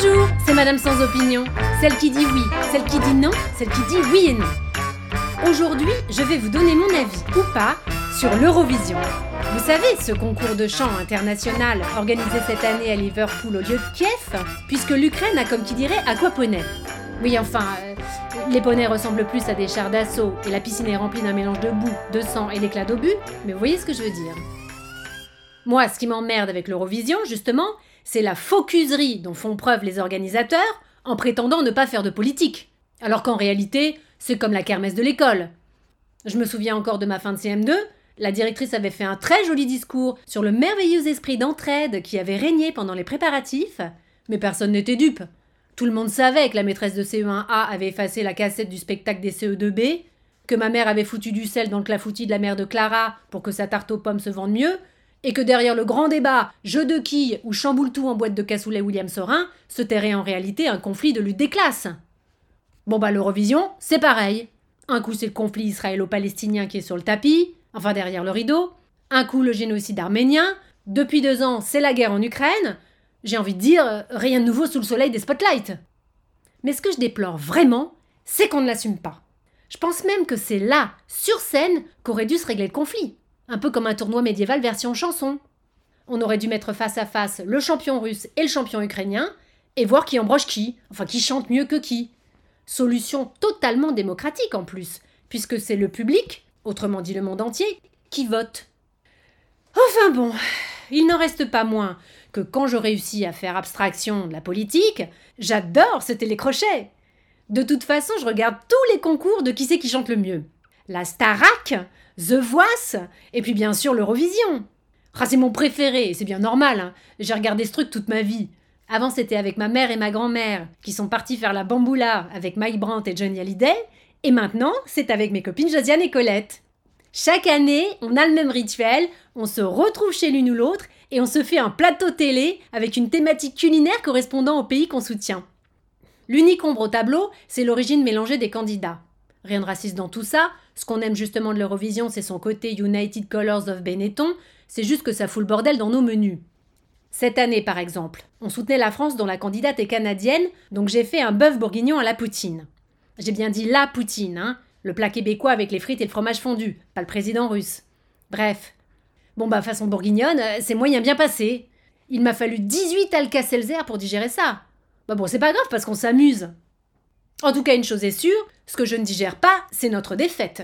Bonjour, c'est Madame sans opinion. Celle qui dit oui, celle qui dit non, celle qui dit oui et non. Aujourd'hui, je vais vous donner mon avis, ou pas, sur l'Eurovision. Vous savez, ce concours de chant international organisé cette année à Liverpool au lieu de Kiev, puisque l'Ukraine a, comme qui dirait, aquaponey. Oui, enfin, euh, les poneys ressemblent plus à des chars d'assaut et la piscine est remplie d'un mélange de boue, de sang et d'éclats d'obus, mais vous voyez ce que je veux dire. Moi, ce qui m'emmerde avec l'Eurovision, justement, c'est la focuserie dont font preuve les organisateurs en prétendant ne pas faire de politique. Alors qu'en réalité, c'est comme la kermesse de l'école. Je me souviens encore de ma fin de CM2, la directrice avait fait un très joli discours sur le merveilleux esprit d'entraide qui avait régné pendant les préparatifs, mais personne n'était dupe. Tout le monde savait que la maîtresse de CE1A avait effacé la cassette du spectacle des CE2B, que ma mère avait foutu du sel dans le clafoutis de la mère de Clara pour que sa tarte aux pommes se vende mieux, et que derrière le grand débat jeu de quilles ou chamboule tout en boîte de cassoulet William Sorin se tairait en réalité un conflit de lutte des classes. Bon bah l'Eurovision, c'est pareil. Un coup c'est le conflit israélo-palestinien qui est sur le tapis, enfin derrière le rideau, un coup le génocide arménien, depuis deux ans c'est la guerre en Ukraine, j'ai envie de dire rien de nouveau sous le soleil des spotlights. Mais ce que je déplore vraiment, c'est qu'on ne l'assume pas. Je pense même que c'est là, sur scène, qu'aurait dû se régler le conflit un peu comme un tournoi médiéval version chanson. On aurait dû mettre face à face le champion russe et le champion ukrainien, et voir qui embroche qui, enfin qui chante mieux que qui. Solution totalement démocratique en plus, puisque c'est le public, autrement dit le monde entier, qui vote. Enfin bon, il n'en reste pas moins que quand je réussis à faire abstraction de la politique, j'adore ce télécrochet. De toute façon, je regarde tous les concours de qui c'est qui chante le mieux. La Starac, The Voice, et puis bien sûr l'Eurovision. Ah, c'est mon préféré, c'est bien normal. Hein. J'ai regardé ce truc toute ma vie. Avant, c'était avec ma mère et ma grand-mère, qui sont partis faire la bamboula avec Mike Brandt et Johnny Hallyday. Et maintenant, c'est avec mes copines Josiane et Colette. Chaque année, on a le même rituel, on se retrouve chez l'une ou l'autre et on se fait un plateau télé avec une thématique culinaire correspondant au pays qu'on soutient. L'unique ombre au tableau, c'est l'origine mélangée des candidats. Rien de raciste dans tout ça. Ce qu'on aime justement de l'Eurovision, c'est son côté United Colors of Benetton. C'est juste que ça fout le bordel dans nos menus. Cette année, par exemple, on soutenait la France dont la candidate est canadienne, donc j'ai fait un bœuf bourguignon à la poutine. J'ai bien dit la poutine, hein, le plat québécois avec les frites et le fromage fondu, pas le président russe. Bref. Bon bah façon bourguignonne, euh, c'est moyen bien passé. Il m'a fallu 18 Alka-Seltzer pour digérer ça. Bah bon, c'est pas grave parce qu'on s'amuse. En tout cas, une chose est sûre, ce que je ne digère pas, c'est notre défaite.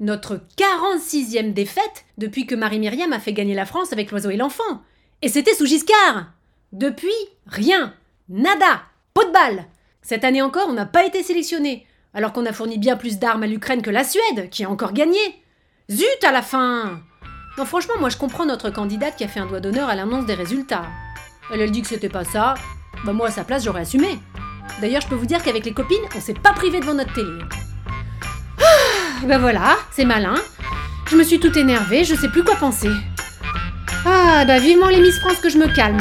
Notre 46e défaite depuis que Marie-Myriam a fait gagner la France avec l'oiseau et l'enfant. Et c'était sous Giscard. Depuis, rien. Nada. Pot de balle. Cette année encore, on n'a pas été sélectionné, alors qu'on a fourni bien plus d'armes à l'Ukraine que la Suède, qui a encore gagné. Zut à la fin Non, franchement, moi je comprends notre candidate qui a fait un doigt d'honneur à l'annonce des résultats. Elle, elle dit que c'était pas ça. Bah, moi, à sa place, j'aurais assumé. D'ailleurs, je peux vous dire qu'avec les copines, on s'est pas privé devant notre télé. Ah, ben voilà, c'est malin. Je me suis tout énervée, je sais plus quoi penser. Ah, bah vivement les Miss France que je me calme.